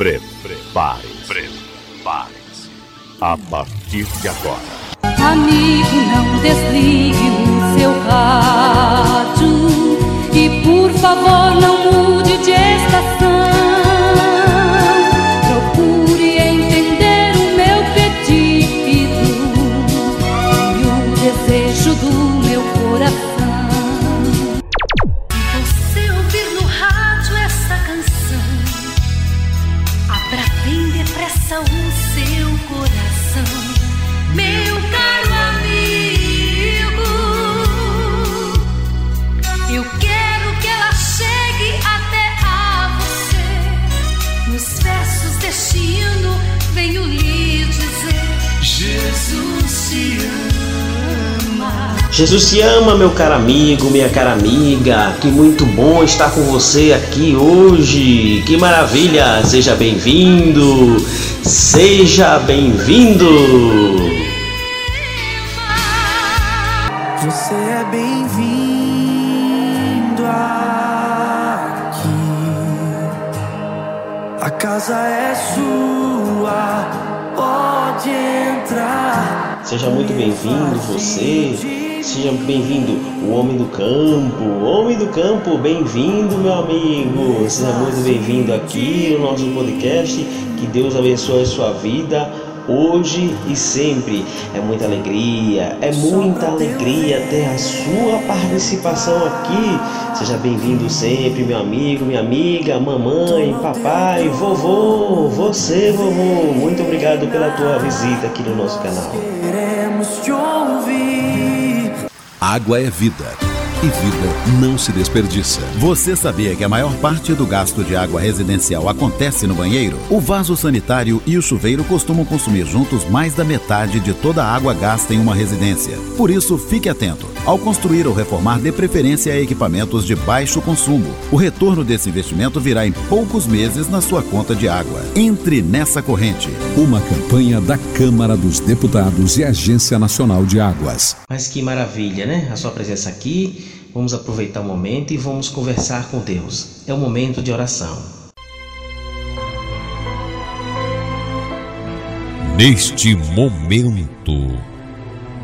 Prepare-se. Prepare-se. A partir de agora. Amigo, não desligue o seu rádio. E por favor, não Jesus te ama, meu caro amigo, minha cara amiga. Que muito bom estar com você aqui hoje. Que maravilha! Seja bem-vindo. Seja bem-vindo. Você é bem-vindo aqui. A casa é sua, pode entrar. Seja muito bem-vindo você. Seja bem-vindo o homem do campo. Homem do campo, bem-vindo, meu amigo. Seja muito bem-vindo aqui no nosso podcast. Que Deus abençoe a sua vida hoje e sempre. É muita alegria, é muita alegria ter a sua participação aqui. Seja bem-vindo sempre, meu amigo, minha amiga, mamãe, papai, vovô, você, vovô. Muito obrigado pela tua visita aqui no nosso canal. Queremos te ouvir. Água é vida. E vida não se desperdiça. Você sabia que a maior parte do gasto de água residencial acontece no banheiro? O vaso sanitário e o chuveiro costumam consumir juntos mais da metade de toda a água gasta em uma residência. Por isso, fique atento. Ao construir ou reformar, dê preferência a equipamentos de baixo consumo. O retorno desse investimento virá em poucos meses na sua conta de água. Entre nessa corrente. Uma campanha da Câmara dos Deputados e Agência Nacional de Águas. Mas que maravilha, né? A sua presença aqui. Vamos aproveitar o momento e vamos conversar com Deus. É o momento de oração. Neste momento,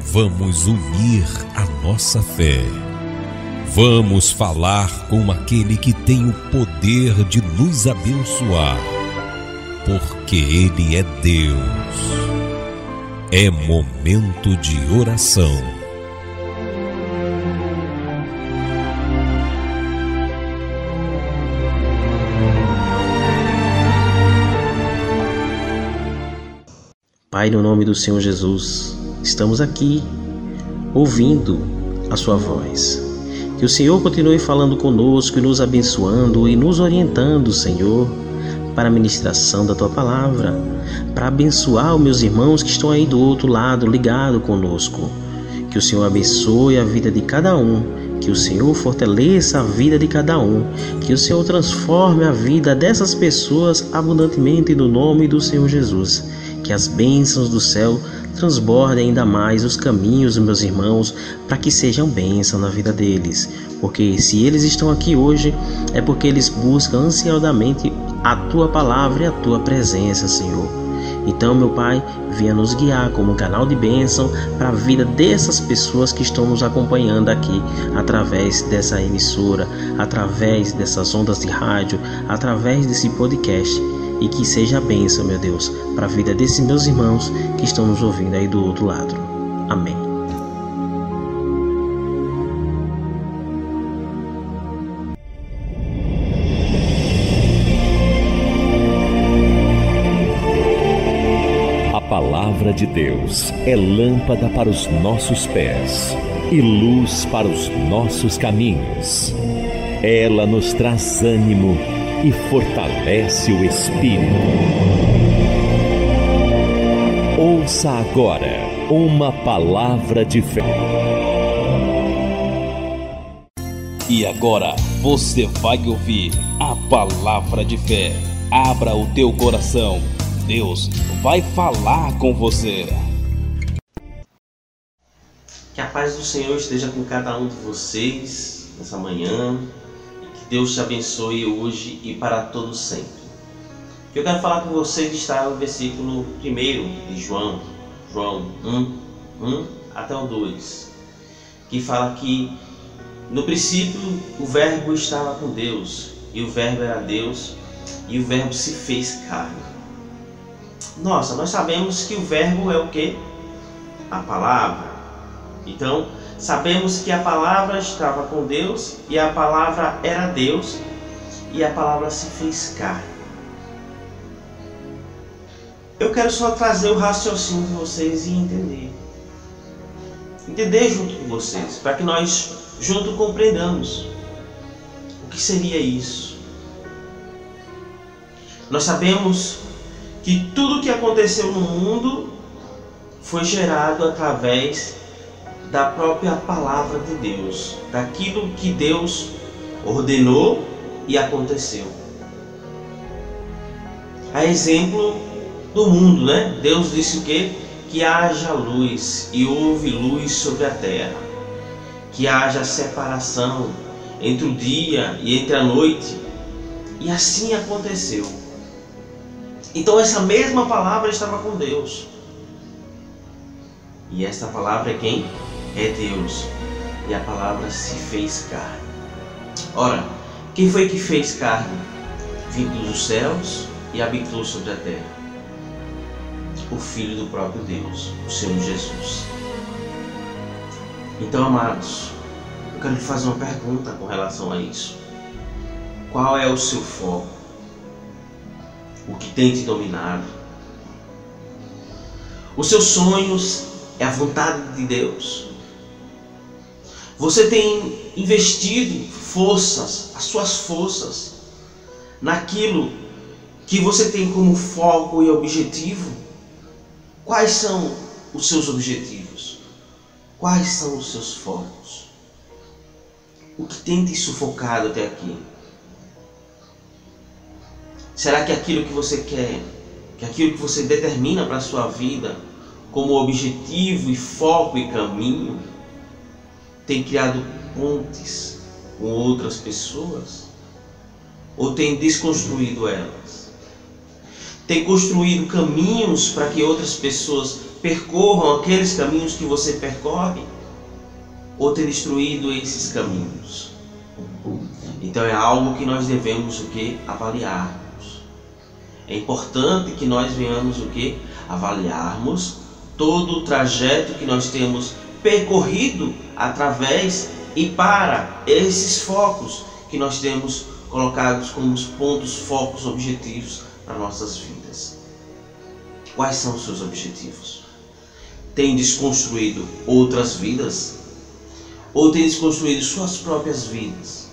vamos unir a nossa fé. Vamos falar com aquele que tem o poder de nos abençoar, porque Ele é Deus. É momento de oração. Pai, no nome do Senhor Jesus, estamos aqui ouvindo a Sua voz. Que o Senhor continue falando conosco e nos abençoando e nos orientando, Senhor, para a ministração da Tua palavra, para abençoar os meus irmãos que estão aí do outro lado, ligado conosco. Que o Senhor abençoe a vida de cada um, que o Senhor fortaleça a vida de cada um, que o Senhor transforme a vida dessas pessoas abundantemente no nome do Senhor Jesus que as bênçãos do céu transbordem ainda mais os caminhos dos meus irmãos para que sejam bênção na vida deles. Porque se eles estão aqui hoje, é porque eles buscam ansiosamente a tua palavra e a tua presença, Senhor. Então, meu Pai, venha nos guiar como um canal de bênção para a vida dessas pessoas que estão nos acompanhando aqui através dessa emissora, através dessas ondas de rádio, através desse podcast e que seja a bênção, meu Deus, para a vida desses meus irmãos que estão nos ouvindo aí do outro lado. Amém. A palavra de Deus é lâmpada para os nossos pés e luz para os nossos caminhos. Ela nos traz ânimo e fortalece o espírito. Ouça agora uma palavra de fé. E agora você vai ouvir a palavra de fé. Abra o teu coração. Deus vai falar com você. Que a paz do Senhor esteja com cada um de vocês nessa manhã. Deus te abençoe hoje e para todos sempre. eu quero falar com vocês está no versículo 1 de João, João 1, 1 até o 2, que fala que no princípio o Verbo estava com Deus, e o Verbo era Deus, e o Verbo se fez carne. Nossa, nós sabemos que o Verbo é o que? A palavra. Então, sabemos que a palavra estava com Deus, e a palavra era Deus, e a palavra se fez carne. Eu quero só trazer o raciocínio de vocês e entender. Entender junto com vocês, para que nós junto compreendamos o que seria isso. Nós sabemos que tudo que aconteceu no mundo foi gerado através da própria palavra de Deus, daquilo que Deus ordenou e aconteceu. A exemplo do mundo, né? Deus disse o quê? Que haja luz e houve luz sobre a terra. Que haja separação entre o dia e entre a noite. E assim aconteceu. Então essa mesma palavra estava com Deus. E esta palavra é quem? É Deus. E a palavra se fez carne. Ora, quem foi que fez carne? Vindo dos céus e habitou sobre a terra o Filho do próprio Deus, o Senhor Jesus. Então, amados, eu quero lhe fazer uma pergunta com relação a isso. Qual é o seu foco? O que tem te dominado? Os seus sonhos é a vontade de Deus? Você tem investido forças, as suas forças, naquilo que você tem como foco e objetivo? Quais são os seus objetivos? Quais são os seus focos? O que tem te sufocado até aqui? Será que aquilo que você quer, que aquilo que você determina para a sua vida como objetivo e foco e caminho, tem criado pontes com outras pessoas? Ou tem desconstruído elas? tem construído caminhos para que outras pessoas percorram aqueles caminhos que você percorre, ou ter destruído esses caminhos. Então é algo que nós devemos o que avaliarmos. É importante que nós venhamos o que avaliarmos todo o trajeto que nós temos percorrido através e para esses focos que nós temos colocados como os pontos, focos, objetivos para nossas vidas. Quais são os seus objetivos? Tem desconstruído outras vidas? Ou tem desconstruído suas próprias vidas?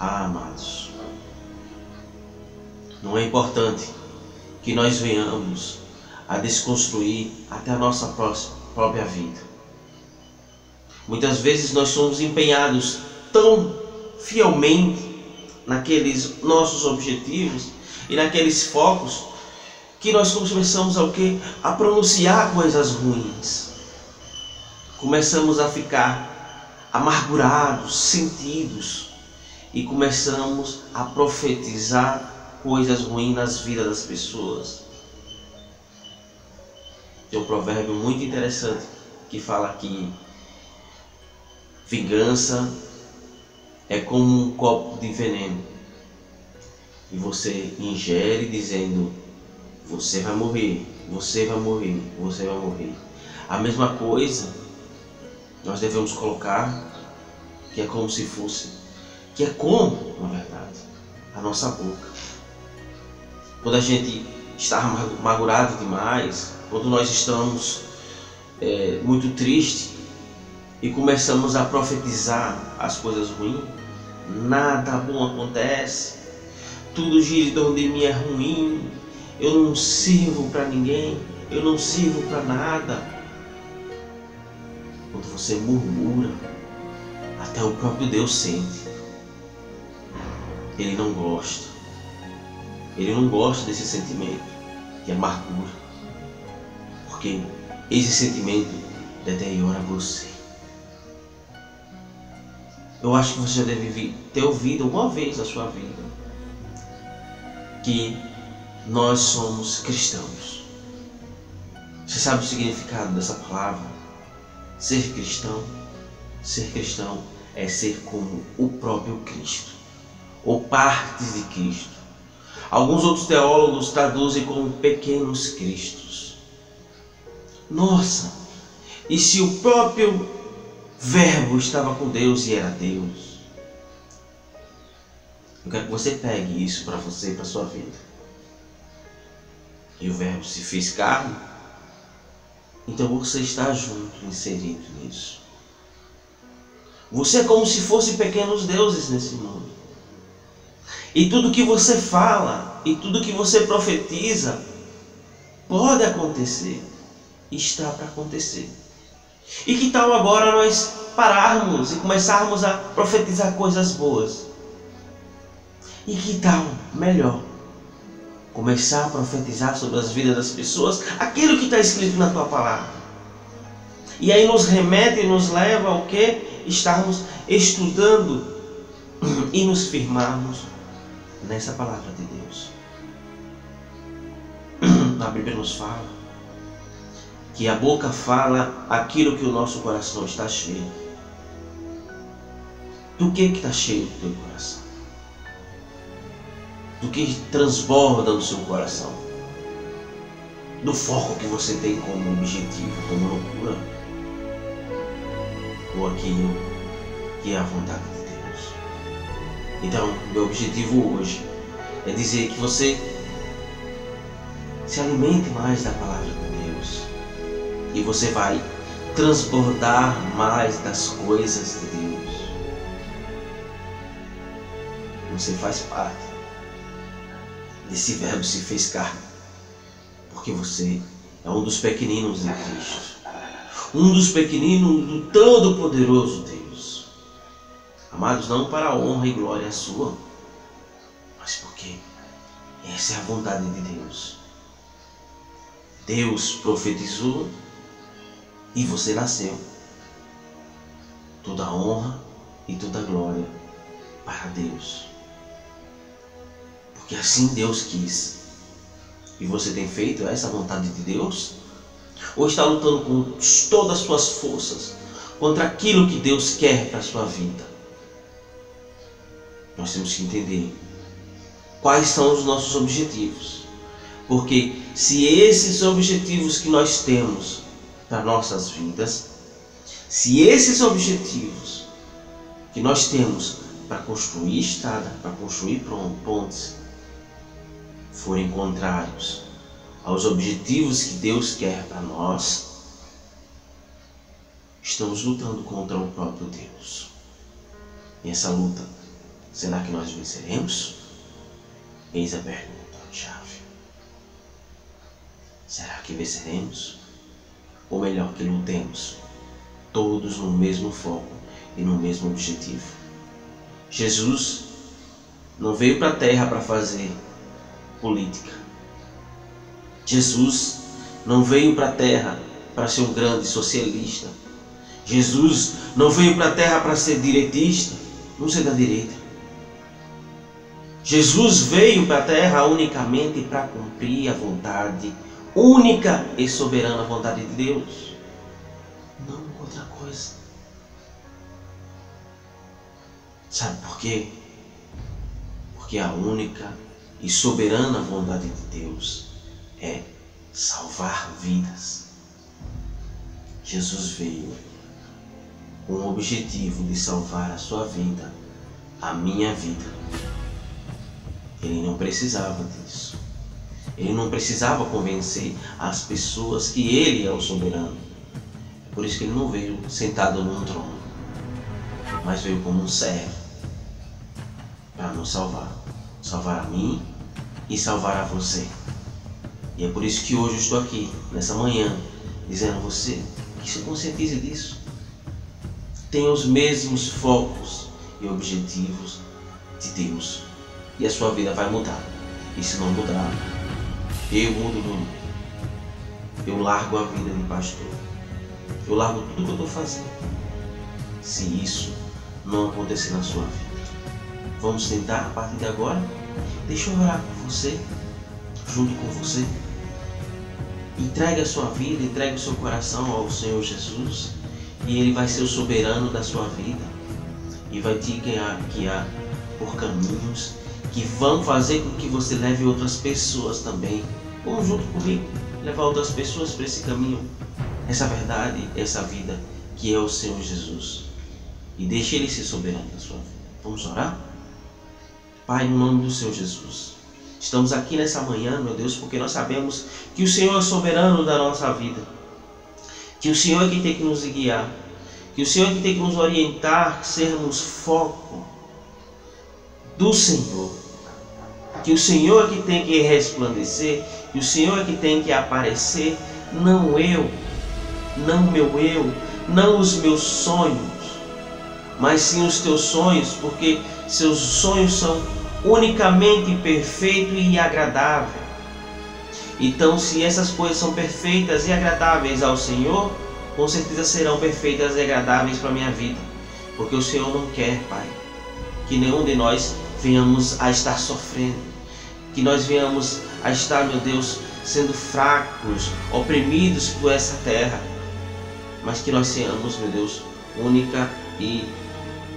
Ah, amados, não é importante que nós venhamos a desconstruir até a nossa própria vida. Muitas vezes nós somos empenhados tão fielmente naqueles nossos objetivos e naqueles focos que nós começamos a, quê? a pronunciar coisas ruins. Começamos a ficar amargurados, sentidos e começamos a profetizar coisas ruins nas vidas das pessoas. Tem um provérbio muito interessante que fala que vingança é como um copo de veneno. E você ingere dizendo: Você vai morrer, você vai morrer, você vai morrer. A mesma coisa nós devemos colocar, que é como se fosse, que é como, na verdade, a nossa boca. Quando a gente está amargurado demais, quando nós estamos é, muito tristes e começamos a profetizar as coisas ruins, nada bom acontece, tudo gira em torno de mim é ruim, eu não sirvo para ninguém, eu não sirvo para nada. Quando você murmura, até o próprio Deus sente. Ele não gosta. Ele não gosta desse sentimento de amargura. Porque esse sentimento deteriora você. Eu acho que você já deve ter ouvido alguma vez na sua vida que nós somos cristãos. Você sabe o significado dessa palavra? Ser cristão? Ser cristão é ser como o próprio Cristo, ou partes de Cristo. Alguns outros teólogos traduzem como pequenos cristos. Nossa, e se o próprio Verbo estava com Deus e era Deus? Eu quero que você pegue isso para você e para sua vida. E o Verbo se fez carne, então você está junto, inserido nisso. Você é como se fosse pequenos deuses nesse mundo. E tudo que você fala e tudo que você profetiza pode acontecer, está para acontecer. E que tal agora nós pararmos e começarmos a profetizar coisas boas? E que tal, melhor, começar a profetizar sobre as vidas das pessoas aquilo que está escrito na tua palavra? E aí nos remete e nos leva ao que? Estarmos estudando e nos firmarmos nessa palavra de Deus. A Bíblia nos fala que a boca fala aquilo que o nosso coração está cheio. Do que está cheio do teu coração? Do que transborda no seu coração? Do foco que você tem como objetivo, como loucura? Ou aquilo que é a vontade de? Então, meu objetivo hoje é dizer que você se alimente mais da palavra de Deus e você vai transbordar mais das coisas de Deus. Você faz parte desse verbo se fez carne, porque você é um dos pequeninos de Cristo, um dos pequeninos do Todo-Poderoso Deus. Amados, não para a honra e glória sua, mas porque essa é a vontade de Deus. Deus profetizou e você nasceu. Toda honra e toda glória para Deus. Porque assim Deus quis. E você tem feito essa vontade de Deus? Ou está lutando com todas as suas forças contra aquilo que Deus quer para a sua vida? Nós temos que entender quais são os nossos objetivos. Porque se esses objetivos que nós temos para nossas vidas, se esses objetivos que nós temos para construir estrada, para construir pontes, forem contrários aos objetivos que Deus quer para nós, estamos lutando contra o próprio Deus. E essa luta, será que nós venceremos? Eis a pergunta-chave. Será que venceremos? Ou melhor, que lutemos, todos no mesmo foco e no mesmo objetivo. Jesus não veio para a terra para fazer política. Jesus não veio para a terra para ser um grande socialista. Jesus não veio para a terra para ser direitista, não ser da direita. Jesus veio para a terra unicamente para cumprir a vontade única e soberana vontade de Deus. Não outra coisa. Sabe por quê? Porque a única e soberana vontade de Deus é salvar vidas. Jesus veio com o objetivo de salvar a sua vida, a minha vida. Ele não precisava disso. Ele não precisava convencer as pessoas que ele é o soberano. É por isso que ele não veio sentado num trono, mas veio como um servo para nos salvar. Salvar a mim e salvar a você. E é por isso que hoje eu estou aqui, nessa manhã, dizendo a você que se conscientize disso. Tenha os mesmos focos e objetivos de Deus. E a sua vida vai mudar. E se não mudar, eu mudo do mundo. Eu largo a vida de pastor. Eu largo tudo que eu estou fazendo. Se isso não acontecer na sua vida. Vamos tentar a partir de agora. Deixa eu orar por você, junto com você. Entregue a sua vida, entregue o seu coração ao Senhor Jesus e Ele vai ser o soberano da sua vida e vai te guiar, guiar por caminhos que vão fazer com que você leve outras pessoas também. Vamos junto comigo, levar outras pessoas para esse caminho, essa verdade, essa vida que é o Senhor Jesus. E deixe Ele ser soberano da sua vida. Vamos orar? Pai, no nome do Senhor Jesus. Estamos aqui nessa manhã, meu Deus, porque nós sabemos que o Senhor é soberano da nossa vida. Que o Senhor é que tem que nos guiar. Que o Senhor é que tem que nos orientar, sermos foco do Senhor. Que o Senhor é que tem que resplandecer. Que o Senhor é que tem que aparecer. Não eu, não meu eu, não os meus sonhos, mas sim os teus sonhos, porque seus sonhos são unicamente perfeito e agradável. Então, se essas coisas são perfeitas e agradáveis ao Senhor, com certeza serão perfeitas e agradáveis para a minha vida, porque o Senhor não quer, Pai, que nenhum de nós venhamos a estar sofrendo, que nós venhamos a estar, meu Deus, sendo fracos, oprimidos por essa terra, mas que nós sejamos, meu Deus, única e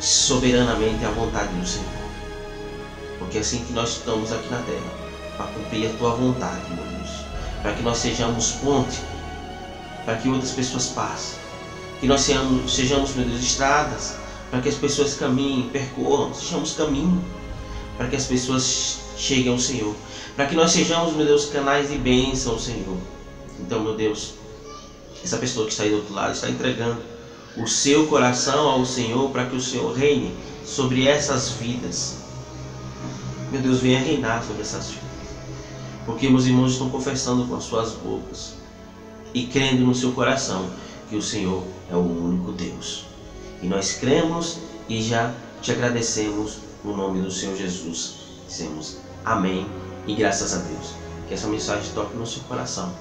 soberanamente à vontade do Senhor. Porque é assim que nós estamos aqui na terra, para cumprir a tua vontade, meu Deus. Para que nós sejamos ponte, para que outras pessoas passem. Que nós sejamos, sejamos, meu Deus, estradas, para que as pessoas caminhem, percorram, sejamos caminho, para que as pessoas cheguem ao Senhor. Para que nós sejamos, meu Deus, canais de bênção ao Senhor. Então, meu Deus, essa pessoa que está aí do outro lado está entregando o seu coração ao Senhor para que o Senhor reine sobre essas vidas. Meu Deus, venha reinar sobre essas vidas. Porque meus irmãos estão confessando com as suas bocas e crendo no seu coração que o Senhor é o único Deus. E nós cremos e já te agradecemos no nome do Senhor Jesus. Dizemos amém e graças a Deus. Que essa mensagem toque no seu coração.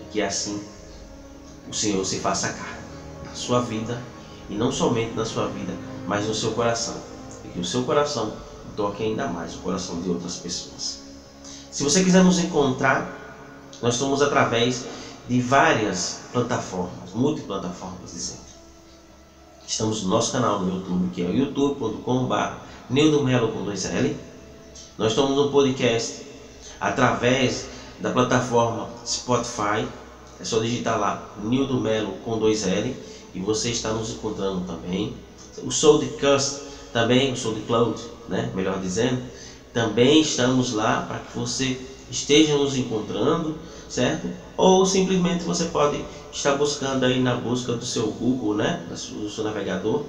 E que assim o Senhor se faça carne na sua vida e não somente na sua vida, mas no seu coração. E que o seu coração toque ainda mais o coração de outras pessoas. Se você quiser nos encontrar, nós estamos através de várias plataformas, multiplataformas, dizendo. Estamos no nosso canal no YouTube, que é o youtube.com.br Neudomelo com 2L. Nós estamos no podcast através da plataforma Spotify. É só digitar lá Nildo Melo com 2L e você está nos encontrando também. O Soulcast também, o Soulcloud, né? melhor dizendo, também estamos lá para que você esteja nos encontrando, certo? Ou simplesmente você pode estar buscando aí na busca do seu Google, né? Do seu navegador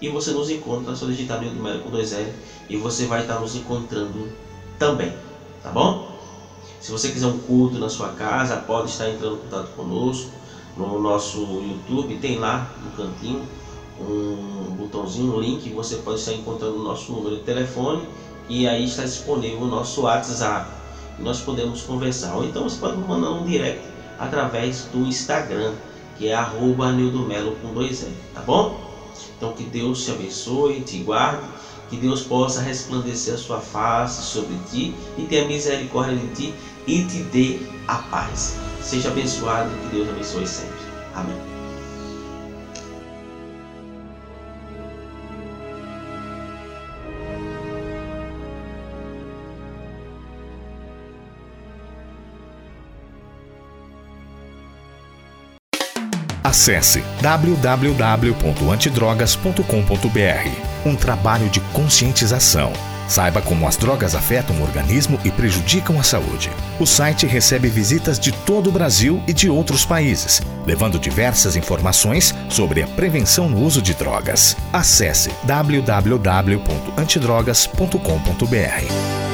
e você nos encontra, só digitar Nildo Melo com 2L e você vai estar nos encontrando também, tá bom? Se você quiser um culto na sua casa, pode estar entrando em contato conosco no nosso YouTube, tem lá no cantinho um botãozinho, um link, você pode estar encontrando o nosso número de telefone e aí está disponível o nosso WhatsApp. Nós podemos conversar. Ou então você pode mandar um direct através do Instagram, que é arroba Melo com dois L, tá bom? Então que Deus te abençoe, te guarde, que Deus possa resplandecer a sua face sobre ti e ter misericórdia de ti e te dê a paz. Seja abençoado, que Deus abençoe sempre. Amém. Acesse www.antidrogas.com.br. Um trabalho de conscientização Saiba como as drogas afetam o organismo e prejudicam a saúde. O site recebe visitas de todo o Brasil e de outros países, levando diversas informações sobre a prevenção no uso de drogas. Acesse www.antidrogas.com.br.